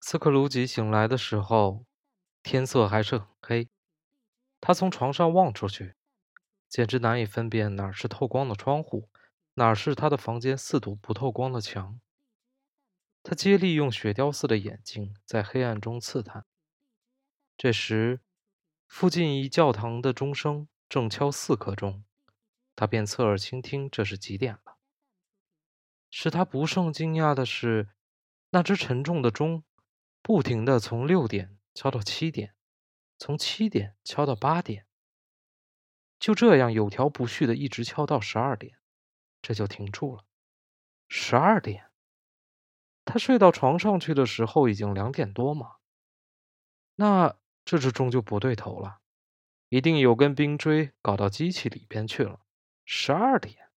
斯克鲁吉醒来的时候，天色还是很黑。他从床上望出去，简直难以分辨哪是透光的窗户，哪是他的房间四堵不透光的墙。他接力用雪雕似的眼睛在黑暗中刺探。这时，附近一教堂的钟声正敲四刻钟，他便侧耳倾听这是几点了。使他不胜惊讶的是，那只沉重的钟。不停地从六点敲到七点，从七点敲到八点，就这样有条不紊的一直敲到十二点，这就停住了。十二点，他睡到床上去的时候已经两点多嘛。那这只钟就不对头了，一定有根冰锥搞到机器里边去了。十二点，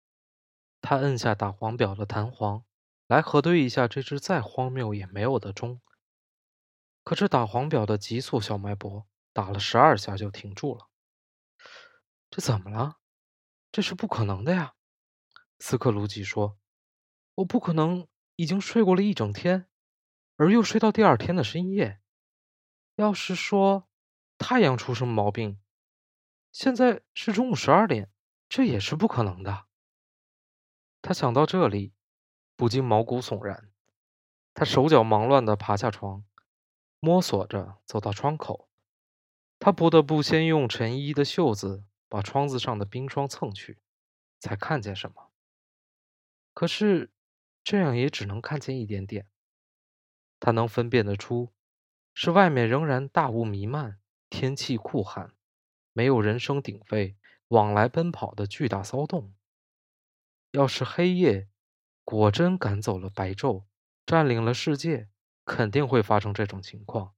他摁下打黄表的弹簧，来核对一下这只再荒谬也没有的钟。可这打黄表的急速小脉搏打了十二下就停住了。这怎么了？这是不可能的呀！斯克鲁吉说：“我不可能已经睡过了一整天，而又睡到第二天的深夜。要是说太阳出什么毛病，现在是中午十二点，这也是不可能的。”他想到这里，不禁毛骨悚然。他手脚忙乱地爬下床。摸索着走到窗口，他不得不先用衬衣的袖子把窗子上的冰霜蹭去，才看见什么。可是这样也只能看见一点点。他能分辨得出，是外面仍然大雾弥漫，天气酷寒，没有人声鼎沸、往来奔跑的巨大骚动。要是黑夜果真赶走了白昼，占领了世界。肯定会发生这种情况。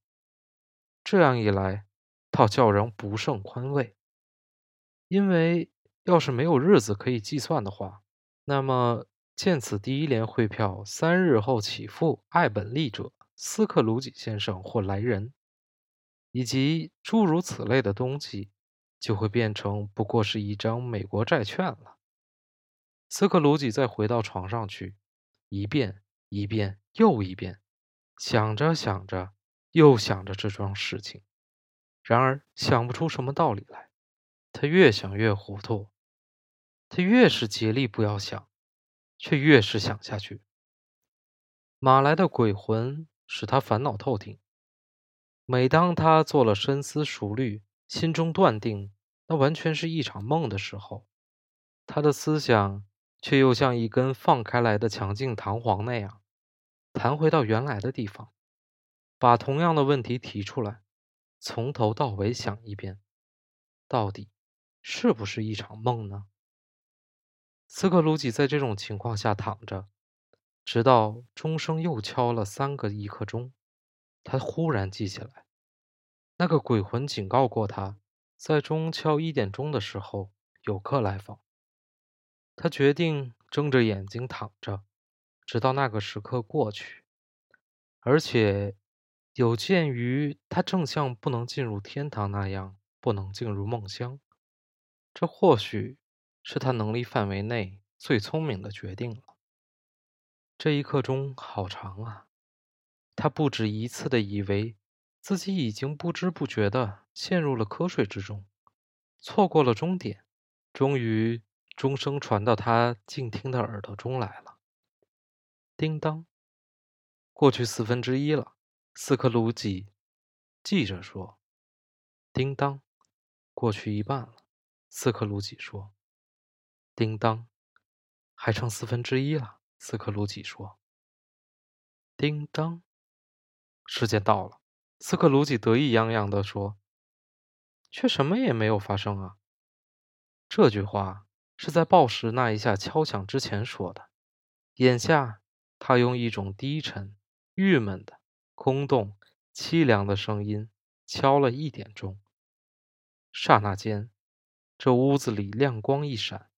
这样一来，倒叫人不胜宽慰。因为要是没有日子可以计算的话，那么见此第一联汇票三日后起付爱本利者斯克鲁吉先生或来人，以及诸如此类的东西，就会变成不过是一张美国债券了。斯克鲁吉再回到床上去，一遍一遍又一遍。想着想着，又想着这桩事情，然而想不出什么道理来。他越想越糊涂，他越是竭力不要想，却越是想下去。马来的鬼魂使他烦恼透顶。每当他做了深思熟虑，心中断定那完全是一场梦的时候，他的思想却又像一根放开来的强劲弹簧那样。弹回到原来的地方，把同样的问题提出来，从头到尾想一遍，到底是不是一场梦呢？斯克鲁吉在这种情况下躺着，直到钟声又敲了三个一刻钟，他忽然记起来，那个鬼魂警告过他，在钟敲一点钟的时候有客来访。他决定睁着眼睛躺着。直到那个时刻过去，而且有鉴于他正像不能进入天堂那样不能进入梦乡，这或许是他能力范围内最聪明的决定了。这一刻钟好长啊！他不止一次的以为自己已经不知不觉的陷入了瞌睡之中，错过了终点。终于，钟声传到他静听的耳朵中来了。叮当，过去四分之一了。斯克鲁吉记着说：“叮当，过去一半了。”斯克鲁吉说：“叮当，还剩四分之一了。”斯克鲁吉说：“叮当，时间到了。”斯克鲁吉得意洋洋地说：“却什么也没有发生啊！”这句话是在报时那一下敲响之前说的，眼下。他用一种低沉、郁闷的、空洞、凄凉的声音敲了一点钟。刹那间，这屋子里亮光一闪，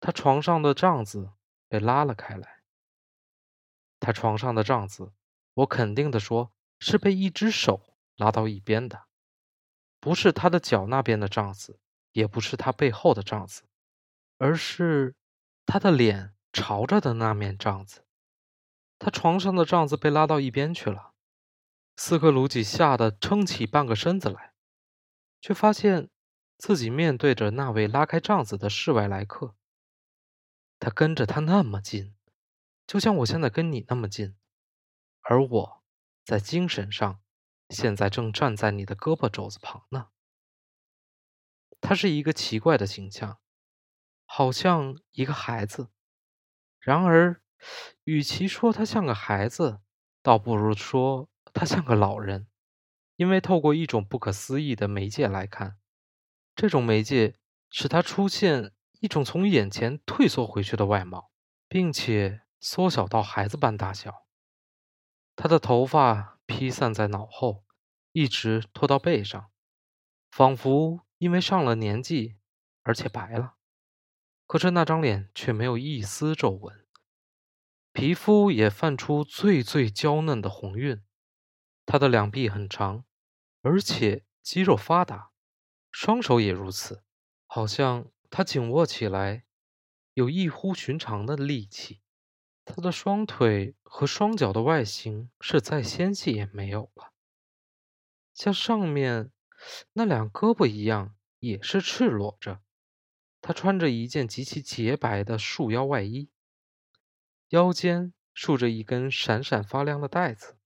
他床上的帐子被拉了开来。他床上的帐子，我肯定的说，是被一只手拉到一边的，不是他的脚那边的帐子，也不是他背后的帐子，而是他的脸朝着的那面帐子。他床上的帐子被拉到一边去了，斯克鲁吉吓得撑起半个身子来，却发现自己面对着那位拉开帐子的室外来客。他跟着他那么近，就像我现在跟你那么近，而我在精神上现在正站在你的胳膊肘子旁呢。他是一个奇怪的形象，好像一个孩子。然而，与其说他像个孩子，倒不如说他像个老人，因为透过一种不可思议的媒介来看，这种媒介使他出现一种从眼前退缩回去的外貌，并且缩小到孩子般大小。他的头发披散在脑后，一直拖到背上，仿佛因为上了年纪而且白了。可是那张脸却没有一丝皱纹，皮肤也泛出最最娇嫩的红晕。他的两臂很长，而且肌肉发达，双手也如此，好像他紧握起来有异乎寻常的力气。他的双腿和双脚的外形是再纤细也没有了，像上面那两胳膊一样，也是赤裸着。他穿着一件极其洁白的束腰外衣，腰间束着一根闪闪发亮的带子，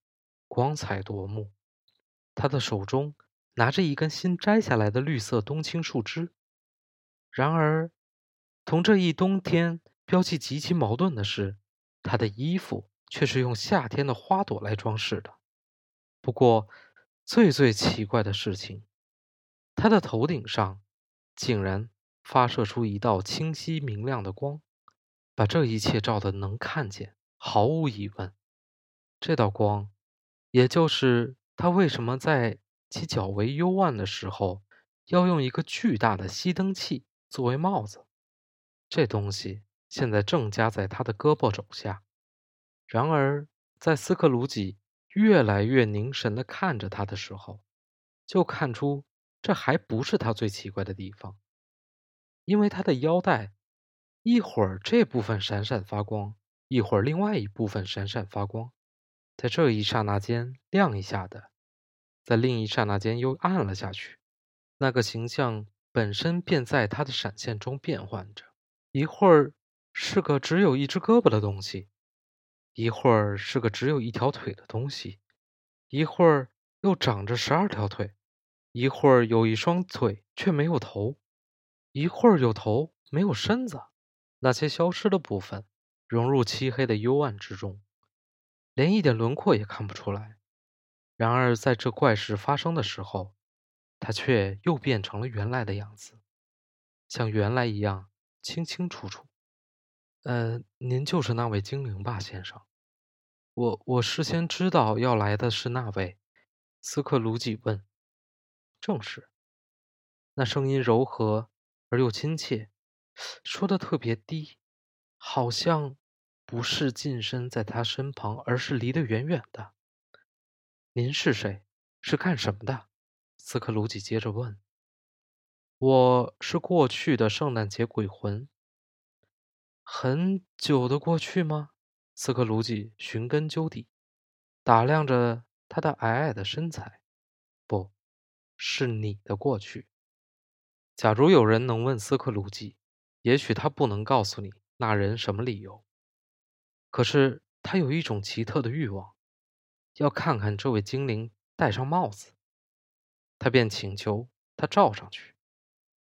光彩夺目。他的手中拿着一根新摘下来的绿色冬青树枝。然而，同这一冬天标记极其矛盾的是，他的衣服却是用夏天的花朵来装饰的。不过，最最奇怪的事情，他的头顶上竟然……发射出一道清晰明亮的光，把这一切照得能看见。毫无疑问，这道光，也就是他为什么在其较为幽暗的时候要用一个巨大的熄灯器作为帽子。这东西现在正夹在他的胳膊肘下。然而，在斯克鲁吉越来越凝神地看着他的时候，就看出这还不是他最奇怪的地方。因为他的腰带，一会儿这部分闪闪发光，一会儿另外一部分闪闪发光，在这一刹那间亮一下的，在另一刹那间又暗了下去。那个形象本身便在他的闪现中变换着，一会儿是个只有一只胳膊的东西，一会儿是个只有一条腿的东西，一会儿又长着十二条腿，一会儿有一双腿却没有头。一会儿有头没有身子，那些消失的部分融入漆黑的幽暗之中，连一点轮廓也看不出来。然而在这怪事发生的时候，它却又变成了原来的样子，像原来一样清清楚楚。呃，您就是那位精灵吧，先生？我我事先知道要来的是那位。斯克鲁吉问。正是。那声音柔和。而又亲切，说的特别低，好像不是近身在他身旁，而是离得远远的。您是谁？是干什么的？斯克鲁吉接着问。我是过去的圣诞节鬼魂。很久的过去吗？斯克鲁吉寻根究底，打量着他的矮矮的身材。不是你的过去。假如有人能问斯克鲁吉，也许他不能告诉你那人什么理由。可是他有一种奇特的欲望，要看看这位精灵戴上帽子。他便请求他罩上去。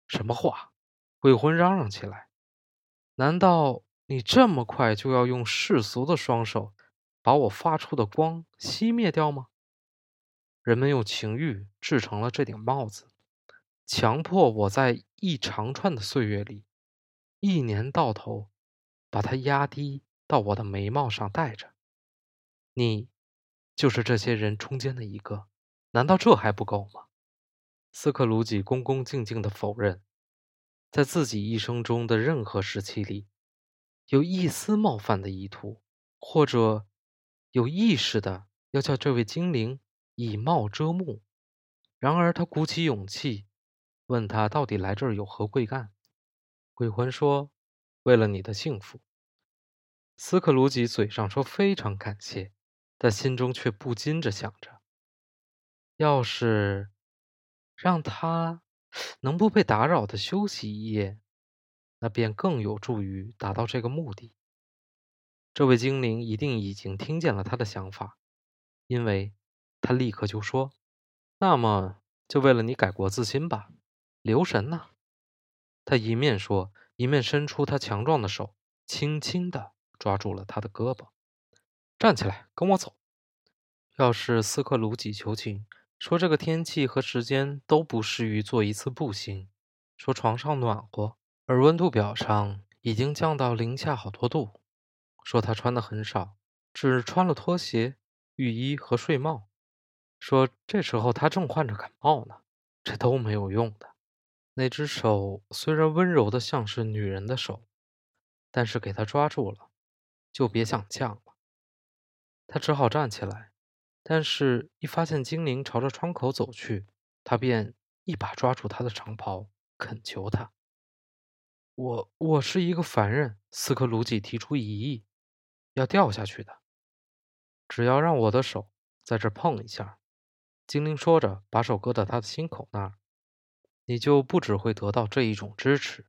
什么话？鬼魂嚷嚷起来。难道你这么快就要用世俗的双手把我发出的光熄灭掉吗？人们用情欲制成了这顶帽子。强迫我在一长串的岁月里，一年到头，把它压低到我的眉毛上戴着。你，就是这些人中间的一个，难道这还不够吗？斯克鲁吉恭恭敬敬地否认，在自己一生中的任何时期里，有一丝冒犯的意图，或者有意识的要叫这位精灵以貌遮目。然而他鼓起勇气。问他到底来这儿有何贵干？鬼魂说：“为了你的幸福。”斯克鲁吉嘴上说非常感谢，但心中却不禁着想着：要是让他能不被打扰的休息一夜，那便更有助于达到这个目的。这位精灵一定已经听见了他的想法，因为他立刻就说：“那么就为了你改过自新吧，留神呐！”他一面说，一面伸出他强壮的手，轻轻地抓住了他的胳膊。“站起来，跟我走。”要是斯克鲁吉求情，说这个天气和时间都不适于做一次步行，说床上暖和，而温度表上已经降到零下好多度。说他穿的很少，只穿了拖鞋、浴衣和睡帽。说这时候他正患着感冒呢，这都没有用的。那只手虽然温柔的像是女人的手，但是给他抓住了，就别想降了。他只好站起来，但是一发现精灵朝着窗口走去，他便一把抓住他的长袍，恳求他：“我我是一个凡人。”斯克鲁吉提出异议。要掉下去的，只要让我的手在这碰一下。”精灵说着，把手搁到他的心口那儿，“你就不只会得到这一种支持。”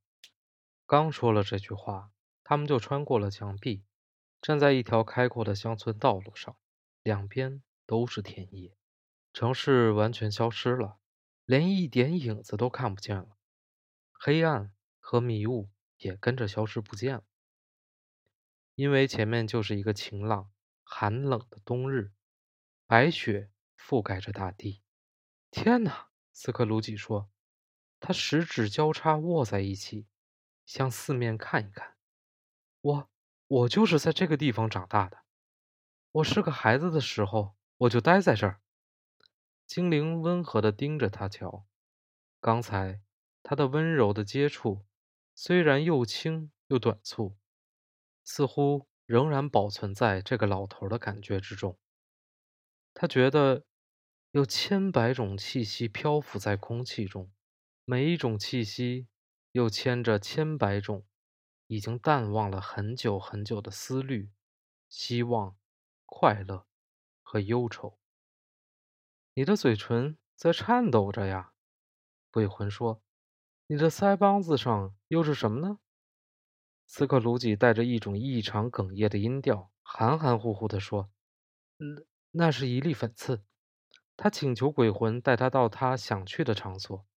刚说了这句话，他们就穿过了墙壁，站在一条开阔的乡村道路上，两边都是田野，城市完全消失了，连一点影子都看不见了，黑暗和迷雾也跟着消失不见了。因为前面就是一个晴朗、寒冷的冬日，白雪覆盖着大地。天哪！斯克鲁吉说，他十指交叉握在一起，向四面看一看。我，我就是在这个地方长大的。我是个孩子的时候，我就待在这儿。精灵温和地盯着他瞧。刚才他的温柔的接触，虽然又轻又短促。似乎仍然保存在这个老头的感觉之中。他觉得有千百种气息漂浮在空气中，每一种气息又牵着千百种已经淡忘了很久很久的思虑、希望、快乐和忧愁。你的嘴唇在颤抖着呀，鬼魂说：“你的腮帮子上又是什么呢？”斯克鲁吉带着一种异常哽咽的音调，含含糊糊地说：“那那是一粒粉刺。”他请求鬼魂带他到他想去的场所。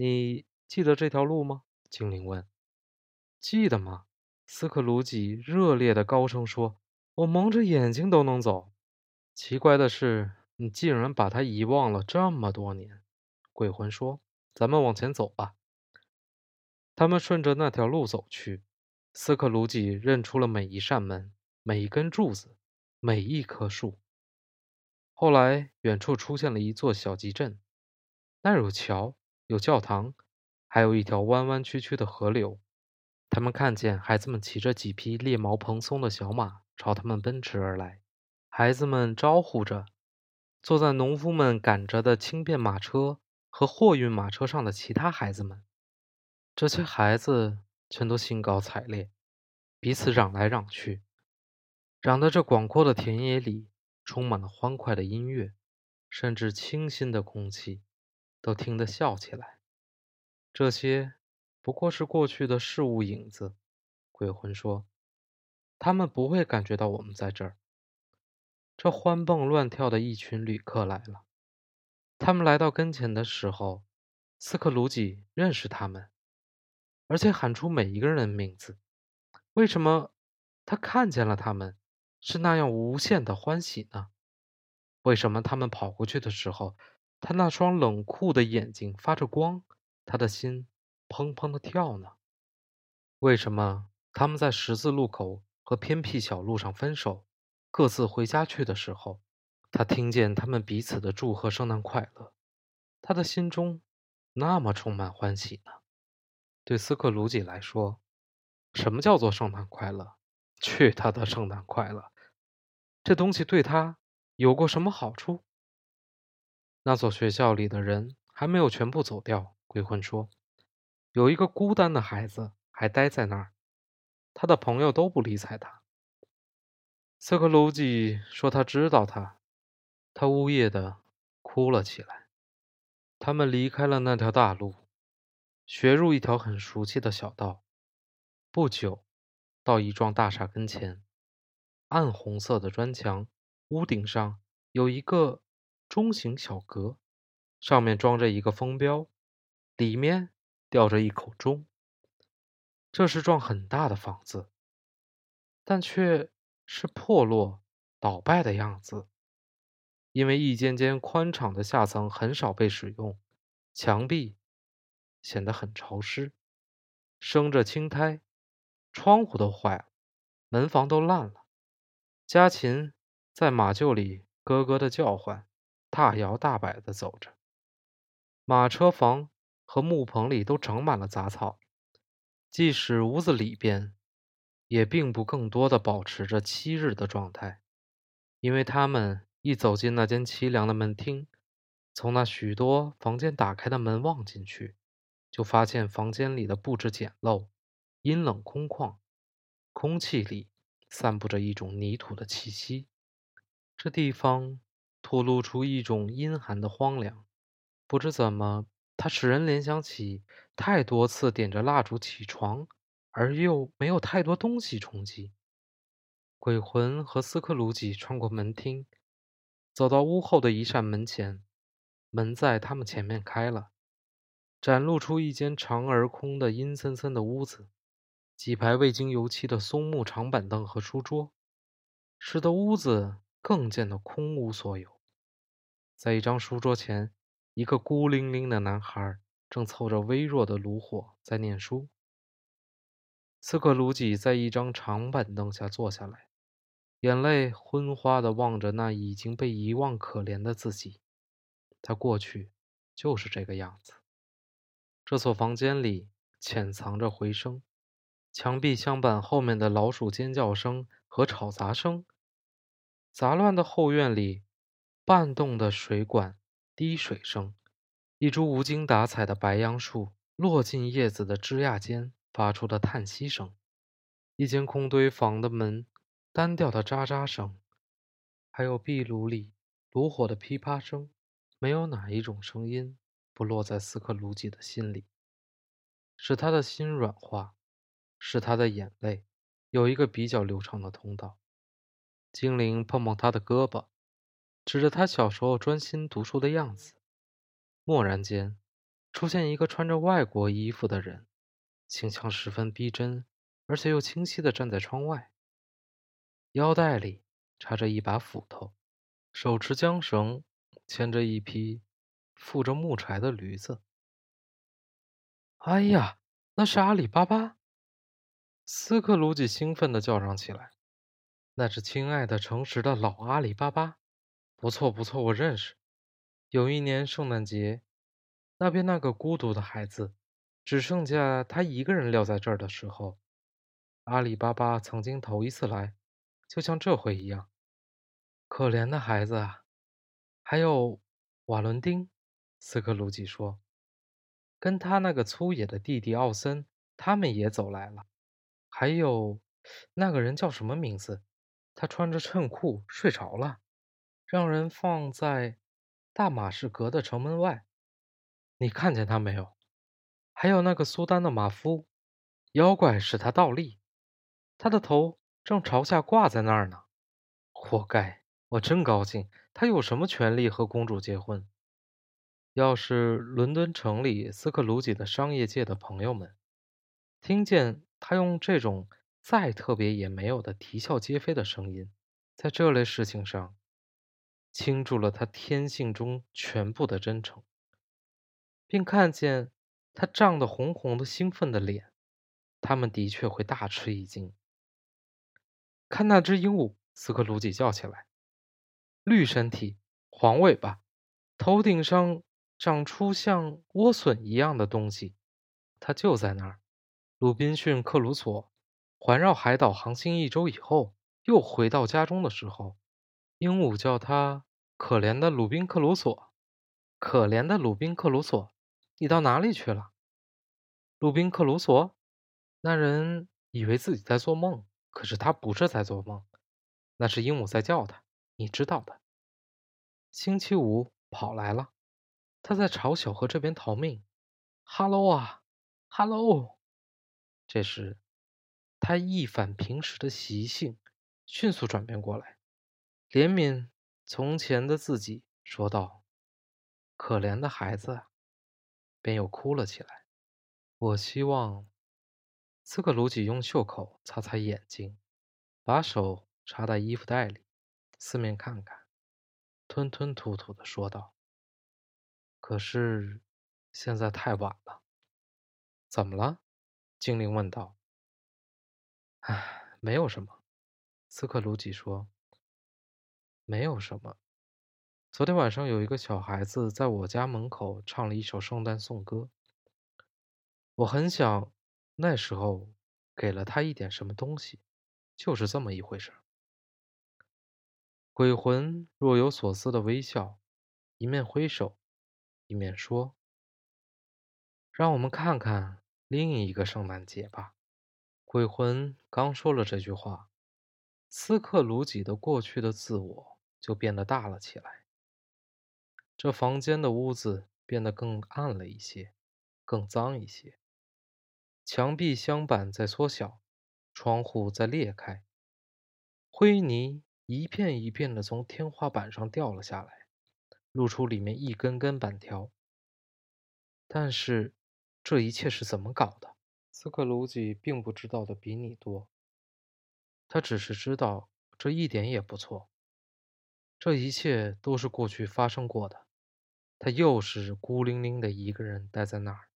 你记得这条路吗？精灵问。“记得吗？”斯克鲁吉热烈的高声说，“我蒙着眼睛都能走。”奇怪的是，你竟然把它遗忘了这么多年。”鬼魂说，“咱们往前走吧。”他们顺着那条路走去，斯克鲁吉认出了每一扇门、每一根柱子、每一棵树。后来，远处出现了一座小集镇，那儿有桥、有教堂，还有一条弯弯曲曲的河流。他们看见孩子们骑着几匹猎毛蓬松的小马朝他们奔驰而来，孩子们招呼着坐在农夫们赶着的轻便马车和货运马车上的其他孩子们。这些孩子全都兴高采烈，彼此嚷来嚷去，嚷得这广阔的田野里充满了欢快的音乐，甚至清新的空气都听得笑起来。这些不过是过去的事物影子，鬼魂说，他们不会感觉到我们在这儿。这欢蹦乱跳的一群旅客来了，他们来到跟前的时候，斯克鲁吉认识他们。而且喊出每一个人的名字，为什么他看见了他们是那样无限的欢喜呢？为什么他们跑过去的时候，他那双冷酷的眼睛发着光，他的心砰砰的跳呢？为什么他们在十字路口和偏僻小路上分手，各自回家去的时候，他听见他们彼此的祝贺圣诞快乐，他的心中那么充满欢喜呢？对斯克鲁吉来说，什么叫做圣诞快乐？去他的圣诞快乐！这东西对他有过什么好处？那所学校里的人还没有全部走掉。鬼魂说，有一个孤单的孩子还待在那儿，他的朋友都不理睬他。斯克鲁吉说他知道他，他呜咽的哭了起来。他们离开了那条大路，学入一条很熟悉的小道。不久，到一幢大厦跟前，暗红色的砖墙，屋顶上有一个中型小阁，上面装着一个风标，里面吊着一口钟。这是幢很大的房子，但却是破落倒败的样子。因为一间间宽敞的下层很少被使用，墙壁显得很潮湿，生着青苔，窗户都坏了，门房都烂了。家禽在马厩里咯咯的叫唤，大摇大摆的走着。马车房和木棚里都长满了杂草，即使屋子里边，也并不更多的保持着七日的状态，因为他们。一走进那间凄凉的门厅，从那许多房间打开的门望进去，就发现房间里的布置简陋、阴冷空旷，空气里散布着一种泥土的气息。这地方吐露出一种阴寒的荒凉。不知怎么，它使人联想起太多次点着蜡烛起床，而又没有太多东西冲击。鬼魂和斯克鲁吉穿过门厅。走到屋后的一扇门前，门在他们前面开了，展露出一间长而空的阴森森的屋子，几排未经油漆的松木长板凳和书桌，使得屋子更见得空无所有。在一张书桌前，一个孤零零的男孩正凑着微弱的炉火在念书。刺客鲁吉在一张长板凳下坐下来。眼泪昏花的望着那已经被遗忘、可怜的自己，他过去就是这个样子。这所房间里潜藏着回声，墙壁相板后面的老鼠尖叫声和吵杂声，杂乱的后院里半动的水管滴水声，一株无精打采的白杨树落进叶子的枝桠间发出的叹息声，一间空堆房的门。单调的喳喳声，还有壁炉里炉火的噼啪声，没有哪一种声音不落在斯克鲁吉的心里，使他的心软化，使他的眼泪有一个比较流畅的通道。精灵碰碰他的胳膊，指着他小时候专心读书的样子。蓦然间，出现一个穿着外国衣服的人，形象十分逼真，而且又清晰地站在窗外。腰带里插着一把斧头，手持缰绳，牵着一匹负着木柴的驴子。哎呀，那是阿里巴巴！斯克鲁吉兴奋地叫嚷起来：“那是亲爱的、诚实的老阿里巴巴！不错，不错，我认识。有一年圣诞节，那边那个孤独的孩子，只剩下他一个人撂在这儿的时候，阿里巴巴曾经头一次来。”就像这回一样，可怜的孩子啊！还有瓦伦丁，斯克鲁吉说，跟他那个粗野的弟弟奥森，他们也走来了。还有那个人叫什么名字？他穿着衬裤睡着了，让人放在大马士革的城门外。你看见他没有？还有那个苏丹的马夫，妖怪使他倒立，他的头。正朝下挂在那儿呢，活该！我真高兴。他有什么权利和公主结婚？要是伦敦城里斯克鲁吉的商业界的朋友们听见他用这种再特别也没有的啼笑皆非的声音，在这类事情上倾注了他天性中全部的真诚，并看见他涨得红红的兴奋的脸，他们的确会大吃一惊。看那只鹦鹉！斯克鲁吉叫起来。绿身体，黄尾巴，头顶上长出像莴笋一样的东西。它就在那儿。鲁滨逊·克鲁索环绕海岛航行一周以后，又回到家中的时候，鹦鹉叫他“可怜的鲁滨克鲁索”。可怜的鲁滨克鲁索，你到哪里去了？鲁滨克鲁索，那人以为自己在做梦。可是他不是在做梦，那是鹦鹉在叫他，你知道的。星期五跑来了，他在朝小河这边逃命。哈喽啊，哈喽！这时，他一反平时的习性，迅速转变过来，怜悯从前的自己，说道：“可怜的孩子。”便又哭了起来。我希望斯克鲁吉用袖口擦擦眼睛，把手插在衣服袋里，四面看看，吞吞吐吐的说道：“可是现在太晚了。”怎么了？精灵问道。“唉，没有什么。”斯克鲁吉说，“没有什么。”昨天晚上有一个小孩子在我家门口唱了一首圣诞颂歌。我很想那时候给了他一点什么东西，就是这么一回事。鬼魂若有所思的微笑，一面挥手，一面说：“让我们看看另一个圣诞节吧。”鬼魂刚说了这句话，斯克鲁吉的过去的自我就变得大了起来。这房间的屋子变得更暗了一些，更脏一些。墙壁镶板在缩小，窗户在裂开，灰泥一片一片的从天花板上掉了下来，露出里面一根根板条。但是，这一切是怎么搞的？斯克鲁吉并不知道的比你多。他只是知道这一点也不错。这一切都是过去发生过的。他又是孤零零的一个人待在那儿。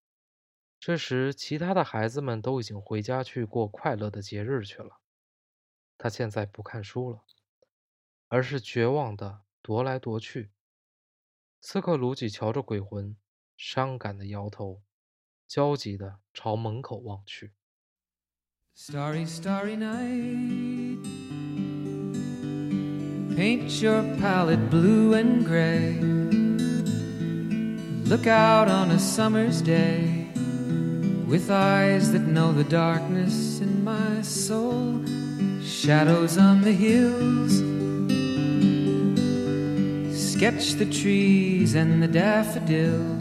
这时，其他的孩子们都已经回家去过快乐的节日去了。他现在不看书了，而是绝望的踱来踱去。斯克鲁吉瞧着鬼魂，伤感的摇头，焦急的朝门口望去。Starry, starry night, paint your palette blue and gray. Look out on a summer's day with eyes that know the darkness in my soul. Shadows on the hills. Sketch the trees and the daffodils.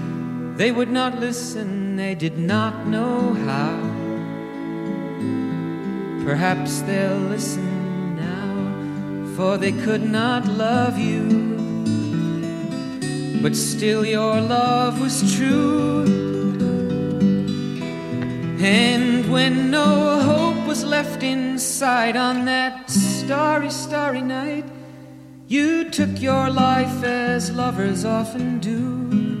They would not listen, they did not know how. Perhaps they'll listen now, for they could not love you but still your love was true. And when no hope was left inside on that starry, starry night, you took your life as lovers often do.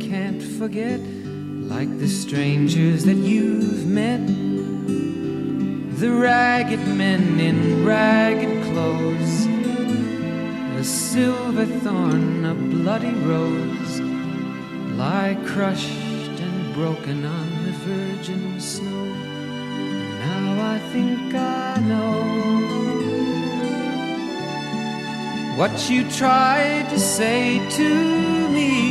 can't forget, like the strangers that you've met. The ragged men in ragged clothes, a silver thorn, a bloody rose, lie crushed and broken on the virgin snow. Now I think I know what you tried to say to me,